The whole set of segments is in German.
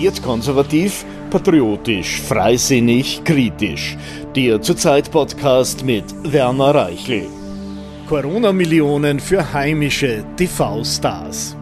Ambitioniert konservativ, patriotisch, freisinnig, kritisch. Der Zurzeit-Podcast mit Werner Reichel. Corona-Millionen für heimische TV-Stars.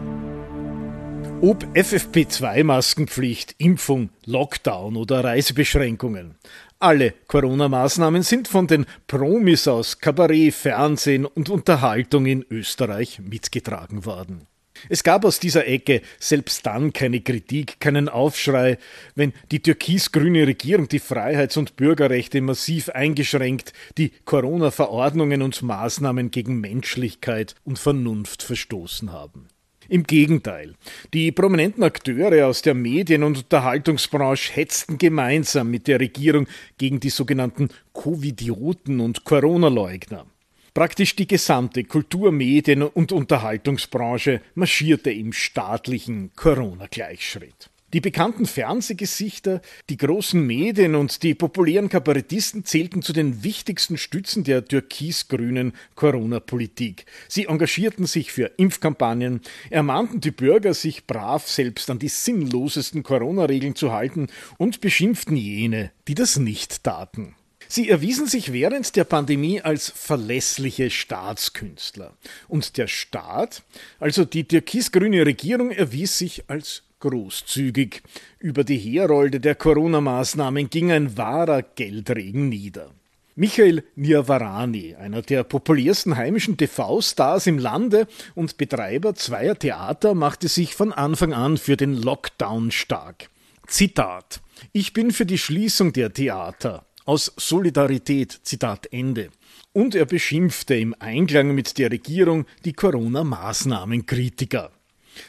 Ob FFP2-Maskenpflicht, Impfung, Lockdown oder Reisebeschränkungen. Alle Corona-Maßnahmen sind von den Promis aus Kabarett, Fernsehen und Unterhaltung in Österreich mitgetragen worden. Es gab aus dieser Ecke selbst dann keine Kritik, keinen Aufschrei, wenn die türkis-grüne Regierung die Freiheits- und Bürgerrechte massiv eingeschränkt, die Corona-Verordnungen und Maßnahmen gegen Menschlichkeit und Vernunft verstoßen haben. Im Gegenteil, die prominenten Akteure aus der Medien- und Unterhaltungsbranche hetzten gemeinsam mit der Regierung gegen die sogenannten Covidioten und Corona-Leugner. Praktisch die gesamte Kultur-, Medien- und Unterhaltungsbranche marschierte im staatlichen Corona-Gleichschritt. Die bekannten Fernsehgesichter, die großen Medien und die populären Kabarettisten zählten zu den wichtigsten Stützen der türkis-grünen Corona-Politik. Sie engagierten sich für Impfkampagnen, ermahnten die Bürger, sich brav selbst an die sinnlosesten Corona-Regeln zu halten und beschimpften jene, die das nicht taten. Sie erwiesen sich während der Pandemie als verlässliche Staatskünstler. Und der Staat, also die türkis-grüne Regierung, erwies sich als großzügig. Über die Herolde der Corona-Maßnahmen ging ein wahrer Geldregen nieder. Michael Niavarani, einer der populärsten heimischen TV-Stars im Lande und Betreiber zweier Theater, machte sich von Anfang an für den Lockdown stark. Zitat Ich bin für die Schließung der Theater aus Solidarität, Zitat Ende. Und er beschimpfte im Einklang mit der Regierung die Corona-Maßnahmenkritiker.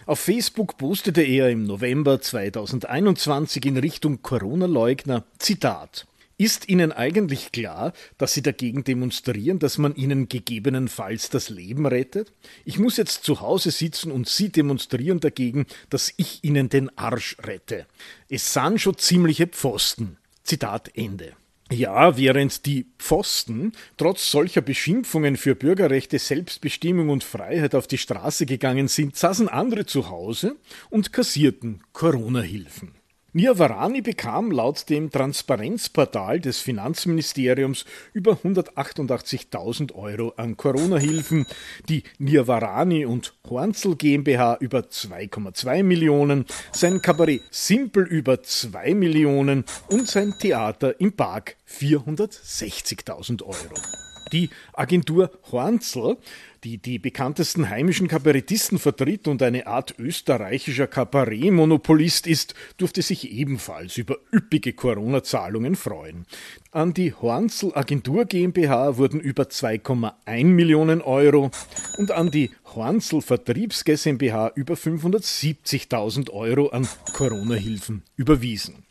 Auf Facebook postete er im November 2021 in Richtung Corona-Leugner Zitat ist Ihnen eigentlich klar, dass Sie dagegen demonstrieren, dass man Ihnen gegebenenfalls das Leben rettet? Ich muss jetzt zu Hause sitzen und Sie demonstrieren dagegen, dass ich Ihnen den Arsch rette. Es sind schon ziemliche Pfosten. Zitat Ende. Ja, während die Pfosten trotz solcher Beschimpfungen für Bürgerrechte, Selbstbestimmung und Freiheit auf die Straße gegangen sind, saßen andere zu Hause und kassierten Corona-Hilfen. Niavarani bekam laut dem Transparenzportal des Finanzministeriums über 188.000 Euro an Corona-Hilfen, die Niavarani und Hornzel GmbH über 2,2 Millionen, sein Kabarett Simpel über 2 Millionen und sein Theater im Park 460.000 Euro. Die Agentur Hornzel, die die bekanntesten heimischen Kabarettisten vertritt und eine Art österreichischer Kabarettmonopolist ist, durfte sich ebenfalls über üppige Corona-Zahlungen freuen. An die Hornzel Agentur GmbH wurden über 2,1 Millionen Euro und an die Hornzel Vertriebs GmbH über 570.000 Euro an Corona-Hilfen überwiesen.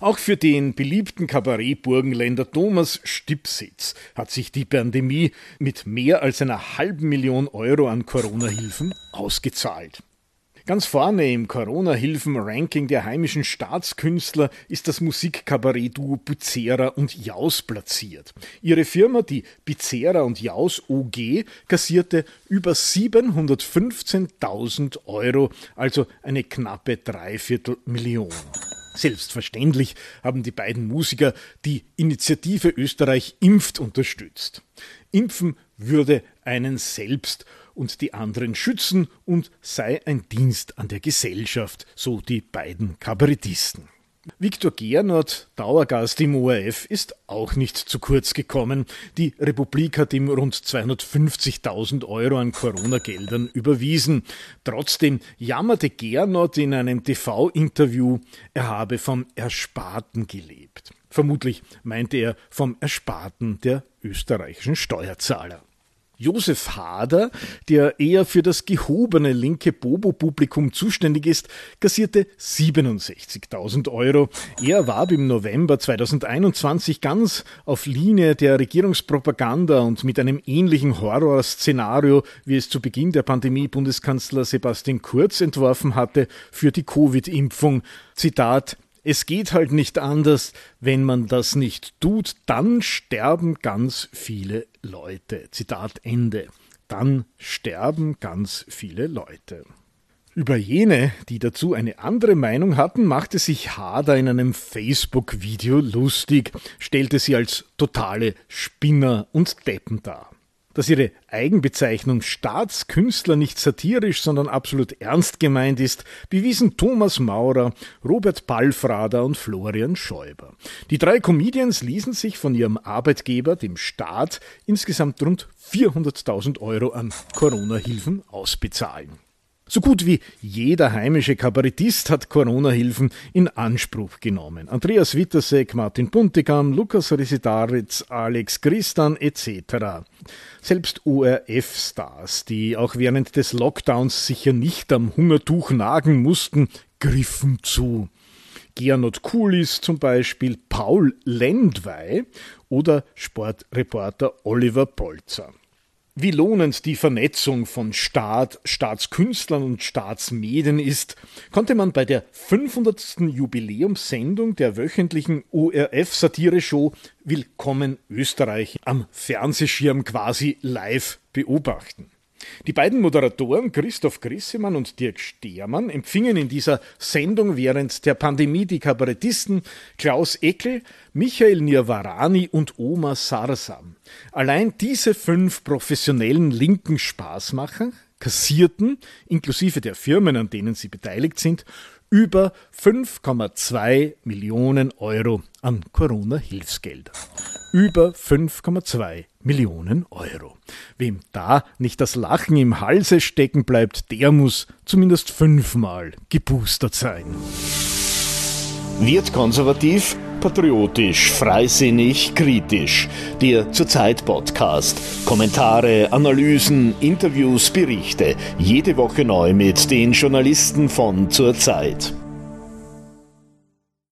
Auch für den beliebten Kabarettburgenländer Thomas Stipsitz hat sich die Pandemie mit mehr als einer halben Million Euro an Corona-Hilfen ausgezahlt. Ganz vorne im Corona-Hilfen-Ranking der heimischen Staatskünstler ist das Musikkabarett-Duo Bizera und Jaus platziert. Ihre Firma, die Bizera und Jaus OG, kassierte über 715.000 Euro, also eine knappe Dreiviertelmillion. Selbstverständlich haben die beiden Musiker die Initiative Österreich impft unterstützt. Impfen würde einen selbst und die anderen schützen und sei ein Dienst an der Gesellschaft, so die beiden Kabarettisten. Viktor Gernot, Dauergast im ORF, ist auch nicht zu kurz gekommen. Die Republik hat ihm rund 250.000 Euro an Corona-Geldern überwiesen. Trotzdem jammerte Gernot in einem TV-Interview, er habe vom Ersparten gelebt. Vermutlich meinte er vom Ersparten der österreichischen Steuerzahler. Josef Hader, der eher für das gehobene linke Bobo-Publikum zuständig ist, kassierte 67.000 Euro. Er warb im November 2021 ganz auf Linie der Regierungspropaganda und mit einem ähnlichen Horrorszenario, wie es zu Beginn der Pandemie Bundeskanzler Sebastian Kurz entworfen hatte, für die Covid-Impfung. Zitat es geht halt nicht anders, wenn man das nicht tut, dann sterben ganz viele Leute. Zitat Ende. Dann sterben ganz viele Leute. Über jene, die dazu eine andere Meinung hatten, machte sich Hader in einem Facebook-Video lustig, stellte sie als totale Spinner und Deppen dar. Dass ihre Eigenbezeichnung Staatskünstler nicht satirisch, sondern absolut ernst gemeint ist, bewiesen Thomas Maurer, Robert Palfrader und Florian Schäuber. Die drei Comedians ließen sich von ihrem Arbeitgeber, dem Staat, insgesamt rund 400.000 Euro an Corona-Hilfen ausbezahlen. So gut wie jeder heimische Kabarettist hat Corona-Hilfen in Anspruch genommen. Andreas Wittersek, Martin Buntigam, Lukas Residaritz, Alex Christan etc. Selbst ORF-Stars, die auch während des Lockdowns sicher nicht am Hungertuch nagen mussten, griffen zu. Gernot Kulis zum Beispiel, Paul Lendwey oder Sportreporter Oliver Polzer. Wie lohnend die Vernetzung von Staat, Staatskünstlern und Staatsmedien ist, konnte man bei der 500. Jubiläumssendung der wöchentlichen ORF-Satire-Show Willkommen Österreich am Fernsehschirm quasi live beobachten. Die beiden Moderatoren Christoph Grissemann und Dirk Steermann empfingen in dieser Sendung während der Pandemie die Kabarettisten Klaus Eckel, Michael Nirvarani und Oma Sarsam. Allein diese fünf professionellen linken Spaßmacher kassierten, inklusive der Firmen, an denen sie beteiligt sind, über 5,2 Millionen Euro an Corona-Hilfsgelder. Über 5,2 Millionen Euro. Wem da nicht das Lachen im Halse stecken bleibt, der muss zumindest fünfmal geboostert sein. Wird konservativ, patriotisch, freisinnig, kritisch. Der Zurzeit Podcast. Kommentare, Analysen, Interviews, Berichte. Jede Woche neu mit den Journalisten von Zurzeit.